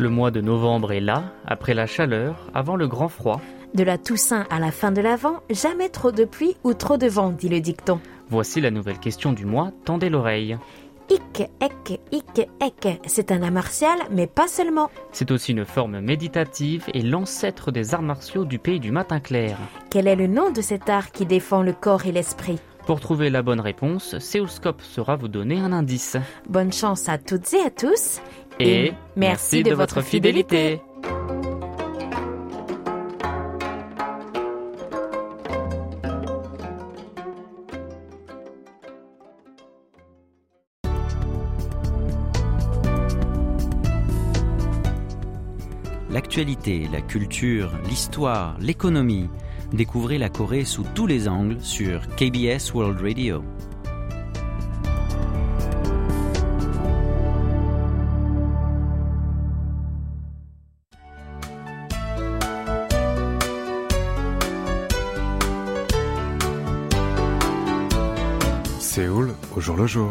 Le mois de novembre est là, après la chaleur, avant le grand froid. De la Toussaint à la fin de l'Avent, jamais trop de pluie ou trop de vent, dit le dicton. Voici la nouvelle question du mois, tendez l'oreille. Ik, ek, ik, ek. C'est un art martial, mais pas seulement. C'est aussi une forme méditative et l'ancêtre des arts martiaux du pays du matin clair. Quel est le nom de cet art qui défend le corps et l'esprit? Pour trouver la bonne réponse, Séoulscope sera vous donner un indice. Bonne chance à toutes et à tous. Et, merci de votre fidélité. L'actualité, la culture, l'histoire, l'économie. Découvrez la Corée sous tous les angles sur KBS World Radio. Séoul au jour le jour.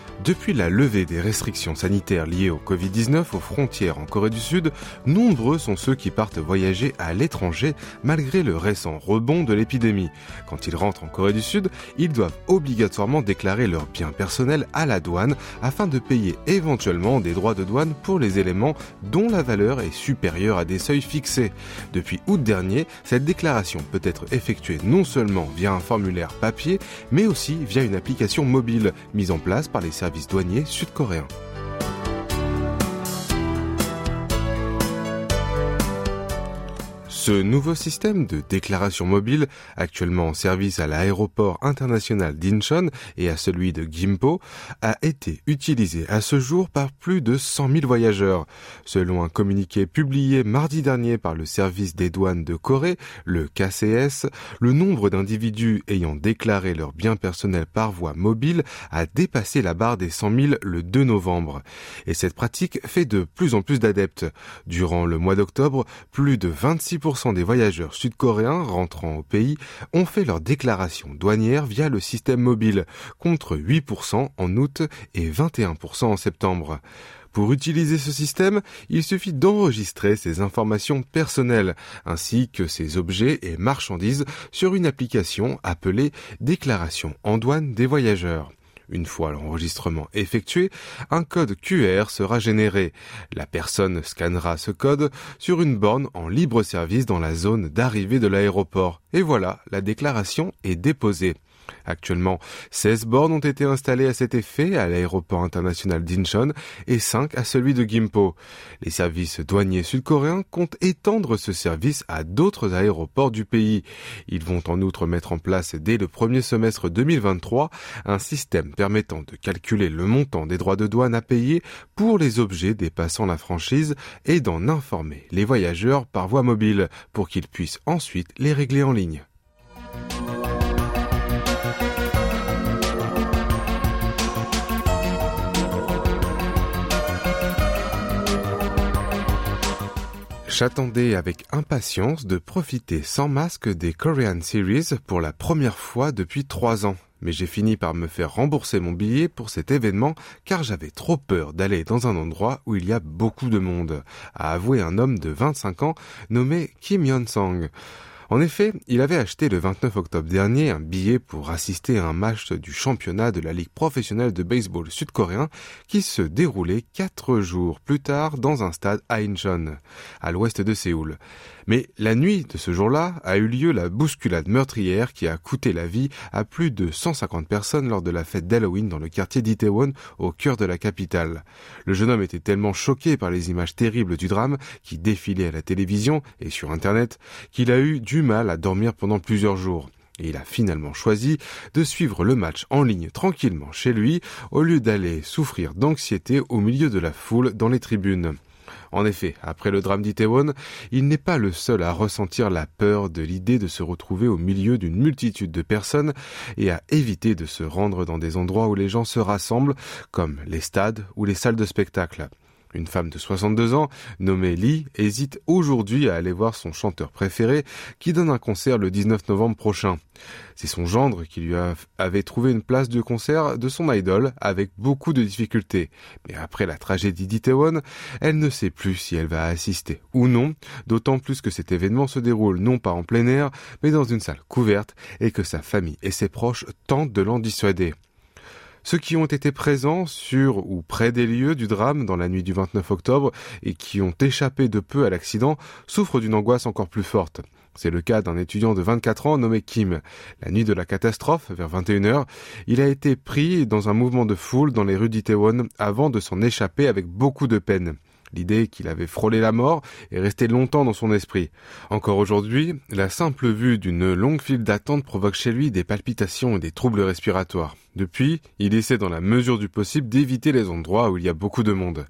Depuis la levée des restrictions sanitaires liées au Covid-19 aux frontières en Corée du Sud, nombreux sont ceux qui partent voyager à l'étranger malgré le récent rebond de l'épidémie. Quand ils rentrent en Corée du Sud, ils doivent obligatoirement déclarer leurs biens personnels à la douane afin de payer éventuellement des droits de douane pour les éléments dont la valeur est supérieure à des seuils fixés. Depuis août dernier, cette déclaration peut être effectuée non seulement via un formulaire papier, mais aussi via une application mobile mise en place par les services douaniers sud-coréens. Ce nouveau système de déclaration mobile, actuellement en service à l'aéroport international d'Incheon et à celui de Gimpo, a été utilisé à ce jour par plus de 100 000 voyageurs. Selon un communiqué publié mardi dernier par le service des douanes de Corée, le KCS, le nombre d'individus ayant déclaré leurs biens personnels par voie mobile a dépassé la barre des 100 000 le 2 novembre. Et cette pratique fait de plus en plus d'adeptes. Durant le mois d'octobre, plus de 26% des voyageurs sud-coréens rentrant au pays ont fait leur déclaration douanière via le système mobile, contre 8% en août et 21% en septembre. Pour utiliser ce système, il suffit d'enregistrer ses informations personnelles, ainsi que ses objets et marchandises sur une application appelée Déclaration en douane des voyageurs. Une fois l'enregistrement effectué, un code QR sera généré. La personne scannera ce code sur une borne en libre service dans la zone d'arrivée de l'aéroport. Et voilà, la déclaration est déposée. Actuellement, 16 bornes ont été installées à cet effet à l'aéroport international d'Incheon et 5 à celui de Gimpo. Les services douaniers sud-coréens comptent étendre ce service à d'autres aéroports du pays. Ils vont en outre mettre en place dès le premier semestre 2023 un système permettant de calculer le montant des droits de douane à payer pour les objets dépassant la franchise et d'en informer les voyageurs par voie mobile pour qu'ils puissent ensuite les régler en ligne. J'attendais avec impatience de profiter sans masque des Korean Series pour la première fois depuis trois ans. Mais j'ai fini par me faire rembourser mon billet pour cet événement car j'avais trop peur d'aller dans un endroit où il y a beaucoup de monde, a avoué un homme de 25 ans nommé Kim Yeon-song. En effet, il avait acheté le 29 octobre dernier un billet pour assister à un match du championnat de la Ligue professionnelle de baseball sud-coréen qui se déroulait quatre jours plus tard dans un stade à Incheon, à l'ouest de Séoul. Mais la nuit de ce jour-là a eu lieu la bousculade meurtrière qui a coûté la vie à plus de 150 personnes lors de la fête d'Halloween dans le quartier d'Itaewon au cœur de la capitale. Le jeune homme était tellement choqué par les images terribles du drame qui défilaient à la télévision et sur Internet qu'il a eu du mal à dormir pendant plusieurs jours. Et il a finalement choisi de suivre le match en ligne tranquillement chez lui au lieu d'aller souffrir d'anxiété au milieu de la foule dans les tribunes. En effet, après le drame d'Itaewon, il n'est pas le seul à ressentir la peur de l'idée de se retrouver au milieu d'une multitude de personnes et à éviter de se rendre dans des endroits où les gens se rassemblent, comme les stades ou les salles de spectacle. Une femme de 62 ans, nommée Lee, hésite aujourd'hui à aller voir son chanteur préféré qui donne un concert le 19 novembre prochain. C'est son gendre qui lui avait trouvé une place de concert de son idole avec beaucoup de difficultés. Mais après la tragédie d'Itaewon, elle ne sait plus si elle va assister ou non, d'autant plus que cet événement se déroule non pas en plein air, mais dans une salle couverte et que sa famille et ses proches tentent de l'en dissuader. Ceux qui ont été présents sur ou près des lieux du drame dans la nuit du 29 octobre et qui ont échappé de peu à l'accident souffrent d'une angoisse encore plus forte. C'est le cas d'un étudiant de 24 ans nommé Kim. La nuit de la catastrophe, vers 21h, il a été pris dans un mouvement de foule dans les rues d'Itaewon avant de s'en échapper avec beaucoup de peine. L'idée qu'il avait frôlé la mort est restée longtemps dans son esprit. Encore aujourd'hui, la simple vue d'une longue file d'attente provoque chez lui des palpitations et des troubles respiratoires. Depuis, il essaie dans la mesure du possible d'éviter les endroits où il y a beaucoup de monde.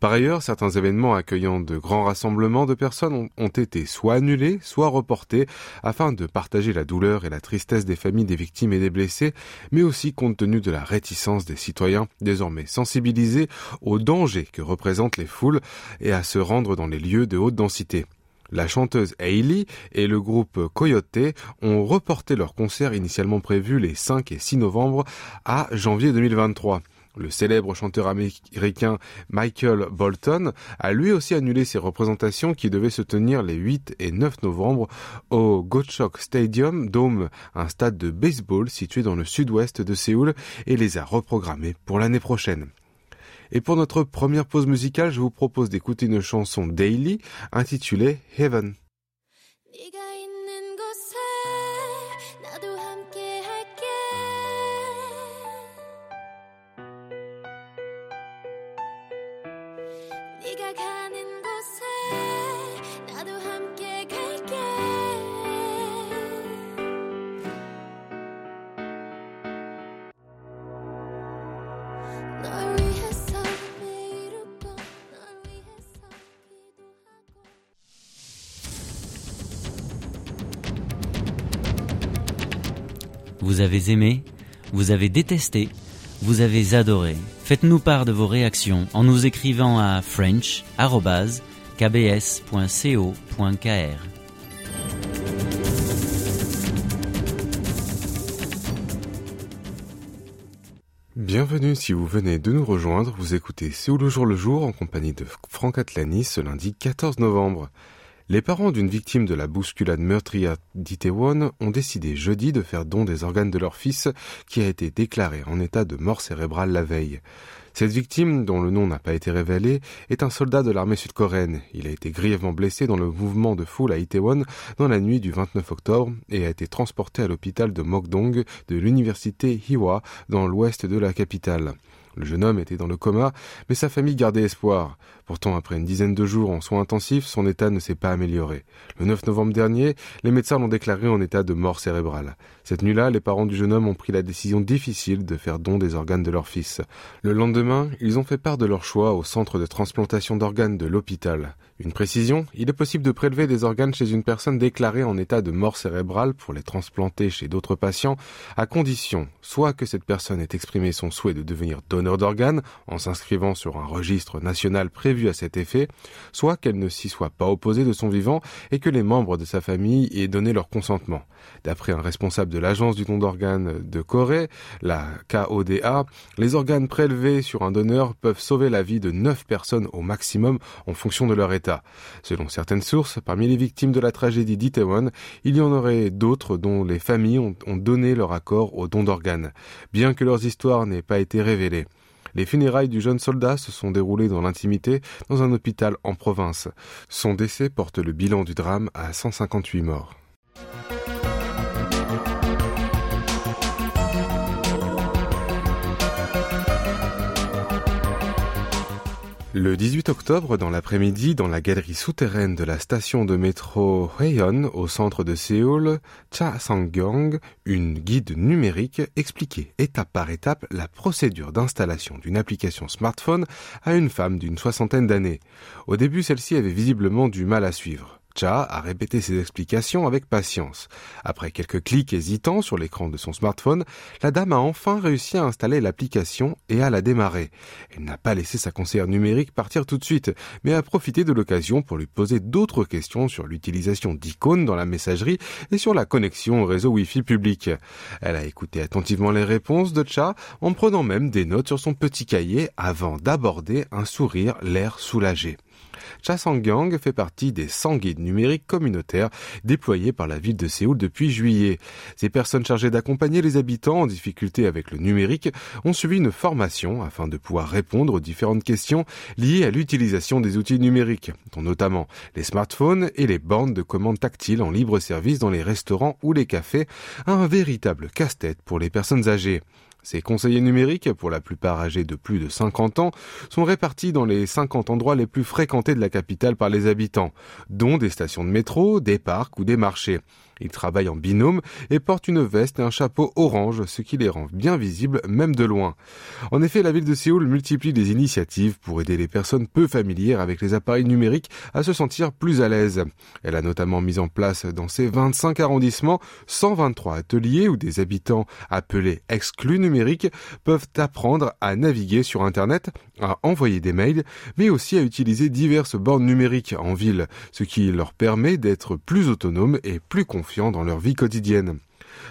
Par ailleurs, certains événements accueillant de grands rassemblements de personnes ont, été soit annulés, soit reportés, afin de partager la douleur et la tristesse des familles des victimes et des blessés, mais aussi compte tenu de la réticence des citoyens, désormais sensibilisés aux dangers que représentent les foules et à se rendre dans les lieux de haute densité. La chanteuse Hailey et le groupe Coyote ont reporté leur concert initialement prévu les 5 et 6 novembre à janvier 2023. Le célèbre chanteur américain Michael Bolton a lui aussi annulé ses représentations qui devaient se tenir les 8 et 9 novembre au Gochok Stadium Dome, un stade de baseball situé dans le sud-ouest de Séoul, et les a reprogrammés pour l'année prochaine. Et pour notre première pause musicale, je vous propose d'écouter une chanson Daily intitulée Heaven. Vous avez aimé, vous avez détesté, vous avez adoré. Faites-nous part de vos réactions en nous écrivant à french.kbs.co.kr. Bienvenue si vous venez de nous rejoindre, vous écoutez C'est le jour le jour en compagnie de Franck Atlani ce lundi 14 novembre. Les parents d'une victime de la bousculade meurtrière d'Itaewon ont décidé jeudi de faire don des organes de leur fils qui a été déclaré en état de mort cérébrale la veille. Cette victime, dont le nom n'a pas été révélé, est un soldat de l'armée sud-coréenne. Il a été grièvement blessé dans le mouvement de foule à Itaewon dans la nuit du 29 octobre et a été transporté à l'hôpital de Mokdong de l'université Hiwa dans l'ouest de la capitale. Le jeune homme était dans le coma, mais sa famille gardait espoir. Pourtant, après une dizaine de jours en soins intensifs, son état ne s'est pas amélioré. Le 9 novembre dernier, les médecins l'ont déclaré en état de mort cérébrale. Cette nuit-là, les parents du jeune homme ont pris la décision difficile de faire don des organes de leur fils. Le lendemain, ils ont fait part de leur choix au centre de transplantation d'organes de l'hôpital. Une précision, il est possible de prélever des organes chez une personne déclarée en état de mort cérébrale pour les transplanter chez d'autres patients, à condition soit que cette personne ait exprimé son souhait de devenir donneur d'organes en s'inscrivant sur un registre national prévu à cet effet, soit qu'elle ne s'y soit pas opposée de son vivant et que les membres de sa famille aient donné leur consentement. D'après un responsable de l'agence du don d'organes de Corée, la KODA, les organes prélevés sur un donneur peuvent sauver la vie de 9 personnes au maximum en fonction de leur état. Selon certaines sources, parmi les victimes de la tragédie d'Itaewon, il y en aurait d'autres dont les familles ont, ont donné leur accord au don d'organes, bien que leurs histoires n'aient pas été révélées. Les funérailles du jeune soldat se sont déroulées dans l'intimité dans un hôpital en province. Son décès porte le bilan du drame à 158 morts. Le 18 octobre, dans l'après-midi, dans la galerie souterraine de la station de métro Hwaeyeon, au centre de Séoul, Cha Sang-gyong, une guide numérique, expliquait étape par étape la procédure d'installation d'une application smartphone à une femme d'une soixantaine d'années. Au début, celle-ci avait visiblement du mal à suivre. Cha a répété ses explications avec patience. Après quelques clics hésitants sur l'écran de son smartphone, la dame a enfin réussi à installer l'application et à la démarrer. Elle n'a pas laissé sa conseillère numérique partir tout de suite, mais a profité de l'occasion pour lui poser d'autres questions sur l'utilisation d'icônes dans la messagerie et sur la connexion au réseau Wi-Fi public. Elle a écouté attentivement les réponses de Cha en prenant même des notes sur son petit cahier avant d'aborder un sourire l'air soulagé. Chasangyang fait partie des 100 guides numériques communautaires déployés par la ville de Séoul depuis juillet. Ces personnes chargées d'accompagner les habitants en difficulté avec le numérique ont suivi une formation afin de pouvoir répondre aux différentes questions liées à l'utilisation des outils numériques, dont notamment les smartphones et les bornes de commande tactiles en libre service dans les restaurants ou les cafés, un véritable casse-tête pour les personnes âgées. Ces conseillers numériques, pour la plupart âgés de plus de 50 ans, sont répartis dans les 50 endroits les plus fréquentés de la capitale par les habitants, dont des stations de métro, des parcs ou des marchés. Ils travaillent en binôme et portent une veste et un chapeau orange, ce qui les rend bien visibles même de loin. En effet, la ville de Séoul multiplie des initiatives pour aider les personnes peu familières avec les appareils numériques à se sentir plus à l'aise. Elle a notamment mis en place dans ses 25 arrondissements 123 ateliers où des habitants appelés exclus numériques peuvent apprendre à naviguer sur Internet, à envoyer des mails, mais aussi à utiliser diverses bornes numériques en ville, ce qui leur permet d'être plus autonomes et plus dans leur vie quotidienne.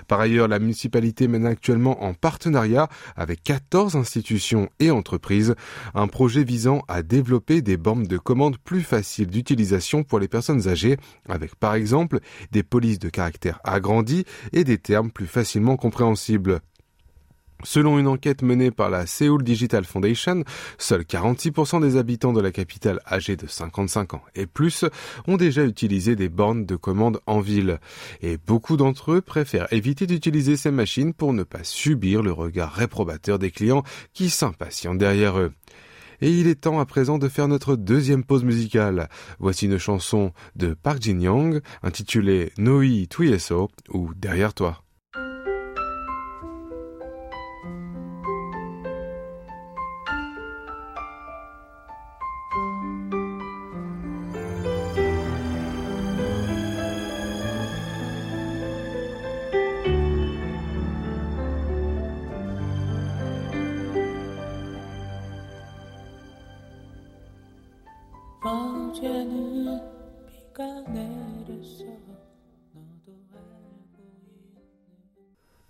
Par ailleurs, la municipalité mène actuellement en partenariat avec 14 institutions et entreprises un projet visant à développer des bornes de commande plus faciles d'utilisation pour les personnes âgées, avec par exemple des polices de caractère agrandis et des termes plus facilement compréhensibles. Selon une enquête menée par la Seoul Digital Foundation, seuls 46% des habitants de la capitale âgés de 55 ans et plus ont déjà utilisé des bornes de commande en ville. Et beaucoup d'entre eux préfèrent éviter d'utiliser ces machines pour ne pas subir le regard réprobateur des clients qui s'impatientent derrière eux. Et il est temps à présent de faire notre deuxième pause musicale. Voici une chanson de Park Jin-young intitulée Noi Tuyeso ou Derrière toi.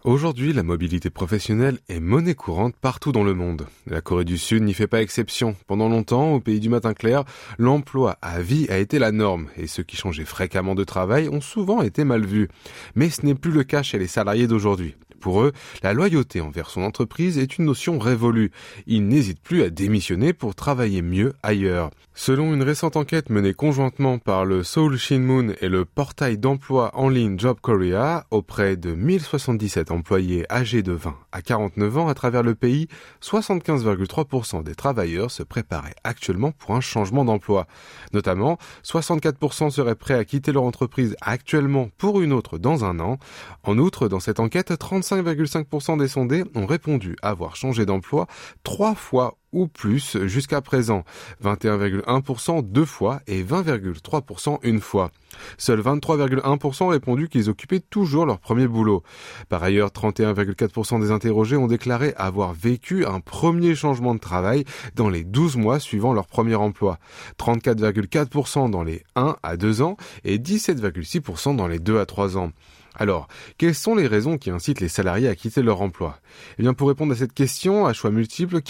Aujourd'hui, la mobilité professionnelle est monnaie courante partout dans le monde. La Corée du Sud n'y fait pas exception. Pendant longtemps, au pays du matin clair, l'emploi à vie a été la norme et ceux qui changeaient fréquemment de travail ont souvent été mal vus. Mais ce n'est plus le cas chez les salariés d'aujourd'hui. Pour eux, la loyauté envers son entreprise est une notion révolue. Ils n'hésitent plus à démissionner pour travailler mieux ailleurs. Selon une récente enquête menée conjointement par le Seoul Shinmun et le portail d'emploi en ligne Job Korea auprès de 1077 employés âgés de 20 à 49 ans à travers le pays, 75,3% des travailleurs se préparaient actuellement pour un changement d'emploi. Notamment, 64% seraient prêts à quitter leur entreprise actuellement pour une autre dans un an. En outre, dans cette enquête, 35 5,5% des sondés ont répondu avoir changé d'emploi trois fois ou plus jusqu'à présent, 21,1% deux fois et 20,3% une fois. Seuls 23,1% ont répondu qu'ils occupaient toujours leur premier boulot. Par ailleurs, 31,4% des interrogés ont déclaré avoir vécu un premier changement de travail dans les 12 mois suivant leur premier emploi, 34,4% dans les 1 à 2 ans et 17,6% dans les 2 à 3 ans. Alors, quelles sont les raisons qui incitent les salariés à quitter leur emploi? Eh bien, pour répondre à cette question, à choix multiples,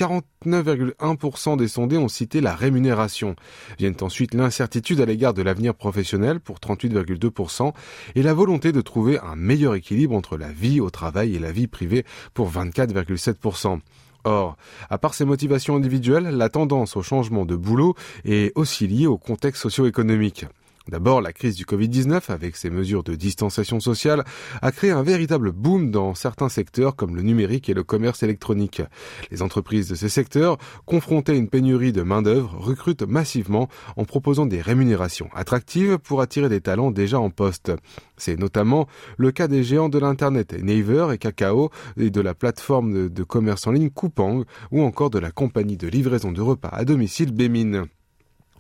49,1% des sondés ont cité la rémunération. Viennent ensuite l'incertitude à l'égard de l'avenir professionnel pour 38,2% et la volonté de trouver un meilleur équilibre entre la vie au travail et la vie privée pour 24,7%. Or, à part ces motivations individuelles, la tendance au changement de boulot est aussi liée au contexte socio-économique. D'abord, la crise du Covid-19, avec ses mesures de distanciation sociale, a créé un véritable boom dans certains secteurs comme le numérique et le commerce électronique. Les entreprises de ces secteurs, confrontées à une pénurie de main-d'œuvre, recrutent massivement en proposant des rémunérations attractives pour attirer des talents déjà en poste. C'est notamment le cas des géants de l'Internet Naver et Kakao et de la plateforme de commerce en ligne Coupang ou encore de la compagnie de livraison de repas à domicile Bemin.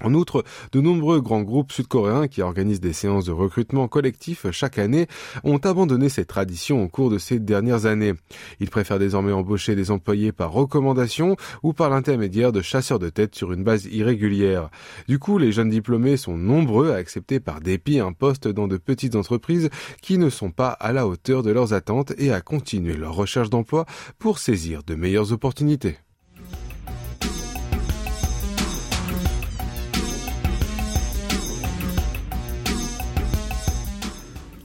En outre, de nombreux grands groupes sud-coréens qui organisent des séances de recrutement collectif chaque année ont abandonné cette tradition au cours de ces dernières années. Ils préfèrent désormais embaucher des employés par recommandation ou par l'intermédiaire de chasseurs de tête sur une base irrégulière. Du coup, les jeunes diplômés sont nombreux à accepter par dépit un poste dans de petites entreprises qui ne sont pas à la hauteur de leurs attentes et à continuer leur recherche d'emploi pour saisir de meilleures opportunités.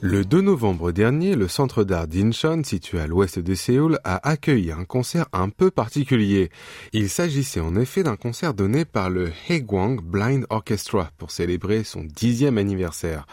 Le 2 novembre dernier, le centre d'art d'Incheon, situé à l'ouest de Séoul, a accueilli un concert un peu particulier. Il s'agissait en effet d'un concert donné par le Haegwang Blind Orchestra pour célébrer son dixième anniversaire.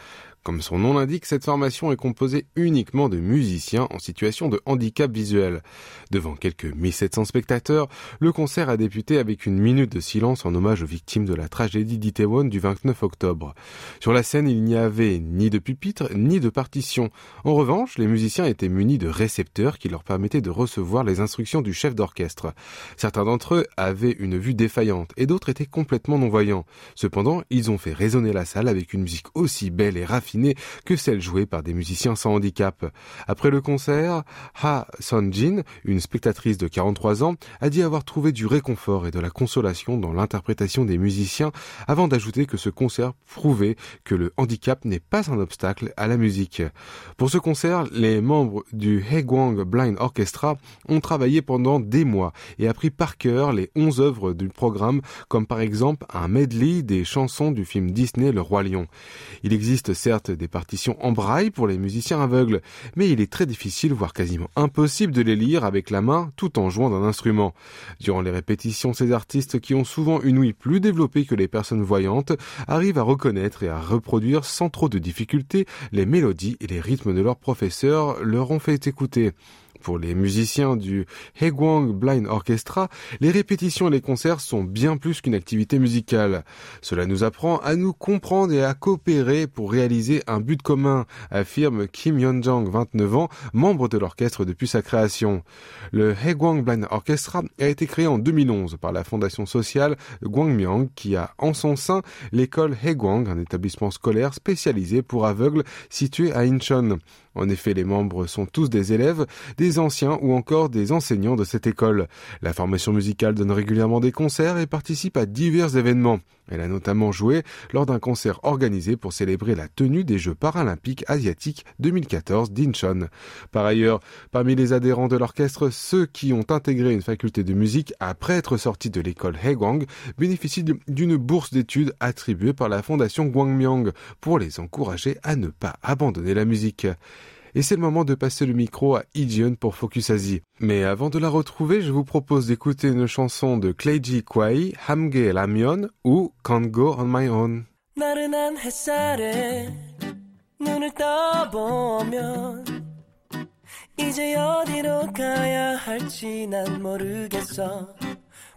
Comme son nom l'indique, cette formation est composée uniquement de musiciens en situation de handicap visuel. Devant quelques 1700 spectateurs, le concert a débuté avec une minute de silence en hommage aux victimes de la tragédie d'Itaewon du 29 octobre. Sur la scène, il n'y avait ni de pupitre, ni de partition. En revanche, les musiciens étaient munis de récepteurs qui leur permettaient de recevoir les instructions du chef d'orchestre. Certains d'entre eux avaient une vue défaillante et d'autres étaient complètement non-voyants. Cependant, ils ont fait résonner la salle avec une musique aussi belle et raffinée que celle jouée par des musiciens sans handicap. Après le concert, Ha Son-jin, une spectatrice de 43 ans, a dit avoir trouvé du réconfort et de la consolation dans l'interprétation des musiciens avant d'ajouter que ce concert prouvait que le handicap n'est pas un obstacle à la musique. Pour ce concert, les membres du Haegwang Blind Orchestra ont travaillé pendant des mois et appris par cœur les 11 œuvres du programme comme par exemple un medley des chansons du film Disney Le Roi Lion. Il existe certes des partitions en braille pour les musiciens aveugles, mais il est très difficile, voire quasiment impossible de les lire avec la main tout en jouant d'un instrument. Durant les répétitions, ces artistes qui ont souvent une ouïe plus développée que les personnes voyantes arrivent à reconnaître et à reproduire sans trop de difficulté les mélodies et les rythmes de leurs professeurs leur ont fait écouter. Pour les musiciens du Haegwang Blind Orchestra, les répétitions et les concerts sont bien plus qu'une activité musicale. Cela nous apprend à nous comprendre et à coopérer pour réaliser un but commun, affirme Kim Yeon-jang, 29 ans, membre de l'orchestre depuis sa création. Le Haegwang Blind Orchestra a été créé en 2011 par la fondation sociale Gwangmyang qui a en son sein l'école Haegwang, un établissement scolaire spécialisé pour aveugles situé à Incheon. En effet, les membres sont tous des élèves, des anciens ou encore des enseignants de cette école. La formation musicale donne régulièrement des concerts et participe à divers événements. Elle a notamment joué lors d'un concert organisé pour célébrer la tenue des Jeux paralympiques asiatiques 2014 d'Incheon. Par ailleurs, parmi les adhérents de l'orchestre, ceux qui ont intégré une faculté de musique après être sortis de l'école Haegwang bénéficient d'une bourse d'études attribuée par la fondation Gwangmyang pour les encourager à ne pas abandonner la musique. Et c'est le moment de passer le micro à Ijeon pour Focus Asie. Mais avant de la retrouver, je vous propose d'écouter une chanson de Kleiji Kwai, Hamge Lamion ou Can't Go On My Own. 나른한 햇살에 눈을 떠보면 이제 어디로 가야 할지 난 모르겠어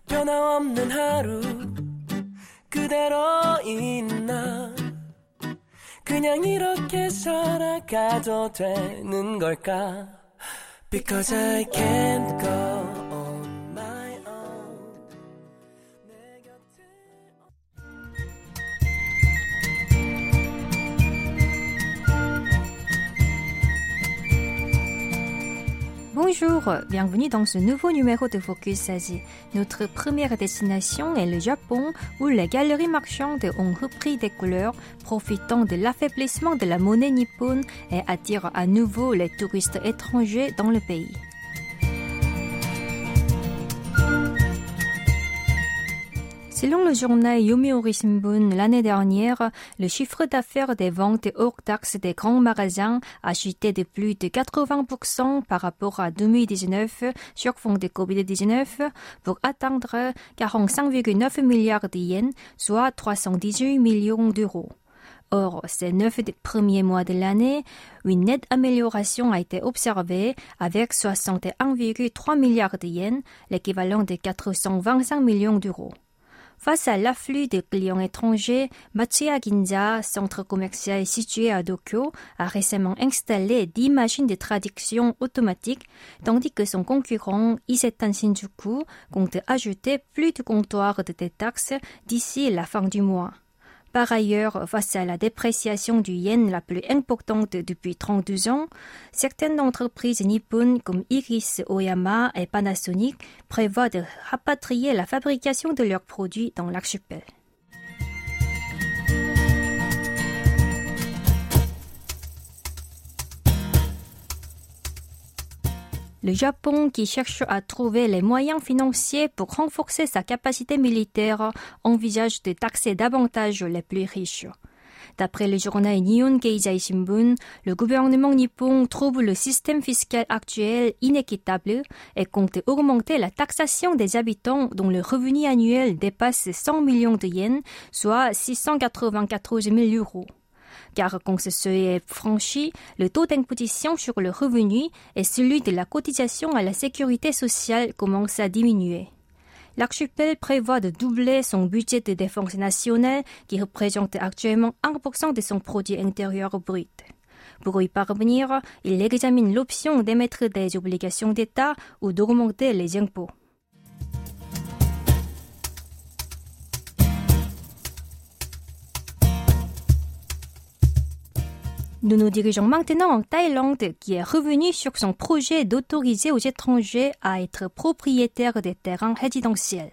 변함없는 하루 그대로 있나 그냥 이렇게 살아가도 되는 걸까? Because I can't go Bonjour, bienvenue dans ce nouveau numéro de Focus Asie. Notre première destination est le Japon, où les galeries marchandes ont repris des couleurs, profitant de l'affaiblissement de la monnaie nippone et attirent à nouveau les touristes étrangers dans le pays. Selon le journal Yomiuri Shimbun, l'année dernière, le chiffre d'affaires des ventes hors taxes des grands magasins a chuté de plus de 80% par rapport à 2019 sur fond de Covid-19 pour atteindre 45,9 milliards de yens, soit 318 millions d'euros. Or, ces neuf premiers mois de l'année, une nette amélioration a été observée avec 61,3 milliards de yens, l'équivalent de 425 millions d'euros. Face à l'afflux de clients étrangers, Matsuya Ginza, centre commercial situé à Tokyo, a récemment installé 10 machines de traduction automatique, tandis que son concurrent Isetan Shinjuku compte ajouter plus de comptoirs de détaxe d'ici la fin du mois. Par ailleurs, face à la dépréciation du yen la plus importante depuis 32 ans, certaines entreprises nippones comme Iris Oyama et Panasonic prévoient de rapatrier la fabrication de leurs produits dans l'archipel. Le Japon, qui cherche à trouver les moyens financiers pour renforcer sa capacité militaire, envisage de taxer davantage les plus riches. D'après le journal Nihon Keizai Shimbun, le gouvernement nippon trouve le système fiscal actuel inéquitable et compte augmenter la taxation des habitants dont le revenu annuel dépasse 100 millions de yens, soit 694 000 euros car quand ce seuil est franchi, le taux d'imposition sur le revenu et celui de la cotisation à la sécurité sociale commencent à diminuer. L'archipel prévoit de doubler son budget de défense nationale qui représente actuellement 1% de son produit intérieur brut. Pour y parvenir, il examine l'option d'émettre des obligations d'État ou d'augmenter les impôts. Nous nous dirigeons maintenant en Thaïlande, qui est revenu sur son projet d'autoriser aux étrangers à être propriétaires des terrains résidentiels.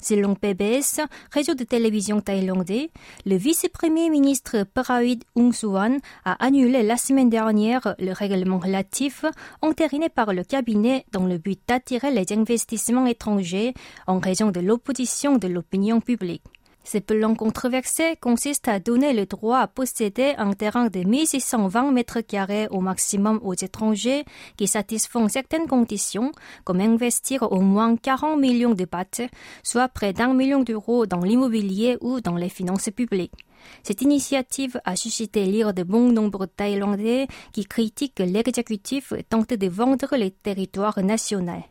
Selon PBS, réseau de télévision thaïlandais, le vice-premier ministre Pravid Ungsuan a annulé la semaine dernière le règlement relatif entériné par le cabinet dans le but d'attirer les investissements étrangers en raison de l'opposition de l'opinion publique. Ce plan controversé consiste à donner le droit à posséder un terrain de 1620 mètres carrés au maximum aux étrangers qui satisfont certaines conditions, comme investir au moins 40 millions de bahts, soit près d'un million d'euros dans l'immobilier ou dans les finances publiques. Cette initiative a suscité l'ire de bon nombre de Thaïlandais qui critiquent l'exécutif tente de vendre les territoires nationaux.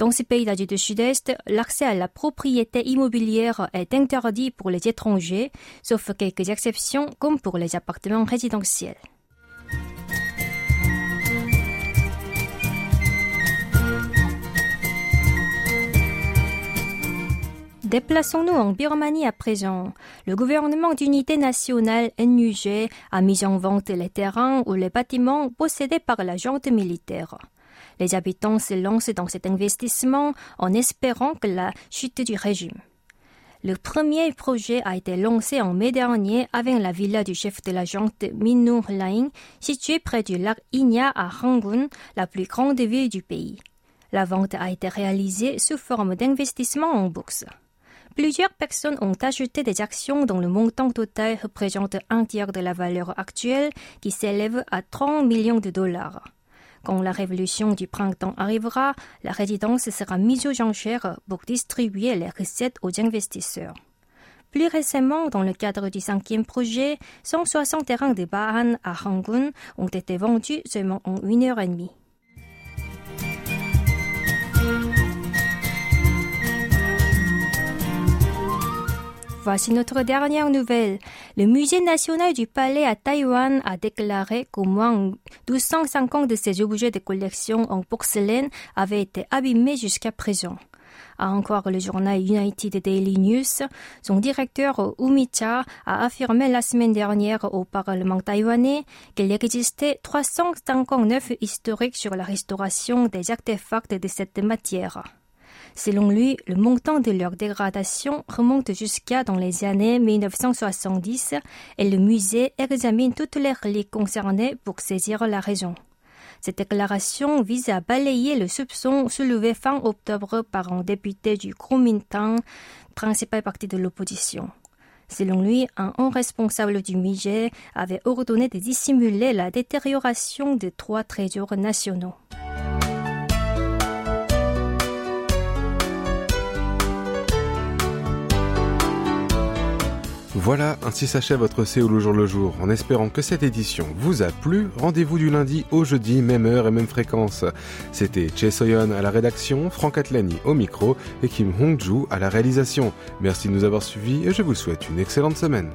Dans ces pays d'Asie du Sud-Est, l'accès à la propriété immobilière est interdit pour les étrangers, sauf quelques exceptions comme pour les appartements résidentiels. Déplaçons-nous en Birmanie à présent. Le gouvernement d'unité nationale NUG a mis en vente les terrains ou les bâtiments possédés par la militaire. Les habitants se lancent dans cet investissement en espérant que la chute du régime. Le premier projet a été lancé en mai dernier avec la villa du chef de la junte Minur Laing, située près du lac Inya à Rangoon, la plus grande ville du pays. La vente a été réalisée sous forme d'investissement en bourse. Plusieurs personnes ont acheté des actions dont le montant total représente un tiers de la valeur actuelle qui s'élève à 30 millions de dollars. Quand la révolution du printemps arrivera, la résidence sera mise aux enchères pour distribuer les recettes aux investisseurs. Plus récemment, dans le cadre du cinquième projet, 160 terrains de Bahan à Rangoon ont été vendus seulement en une heure et demie. Voici notre dernière nouvelle. Le Musée national du palais à Taïwan a déclaré qu'au moins 250 de ses objets de collection en porcelaine avaient été abîmés jusqu'à présent. A encore le journal United Daily News, son directeur Umicha a affirmé la semaine dernière au Parlement taïwanais qu'il existait 359 historiques sur la restauration des artefacts de cette matière. Selon lui, le montant de leur dégradation remonte jusqu'à dans les années 1970 et le musée examine toutes les reliques concernées pour saisir la raison. Cette déclaration vise à balayer le soupçon soulevé fin octobre par un député du Kuomintang, principal parti de l'opposition. Selon lui, un haut responsable du musée avait ordonné de dissimuler la détérioration de trois trésors nationaux. Voilà, ainsi s'achève votre Séoul au jour le jour. En espérant que cette édition vous a plu, rendez-vous du lundi au jeudi, même heure et même fréquence. C'était Che Soyeon à la rédaction, Franck Atlani au micro et Kim Hongju à la réalisation. Merci de nous avoir suivis et je vous souhaite une excellente semaine.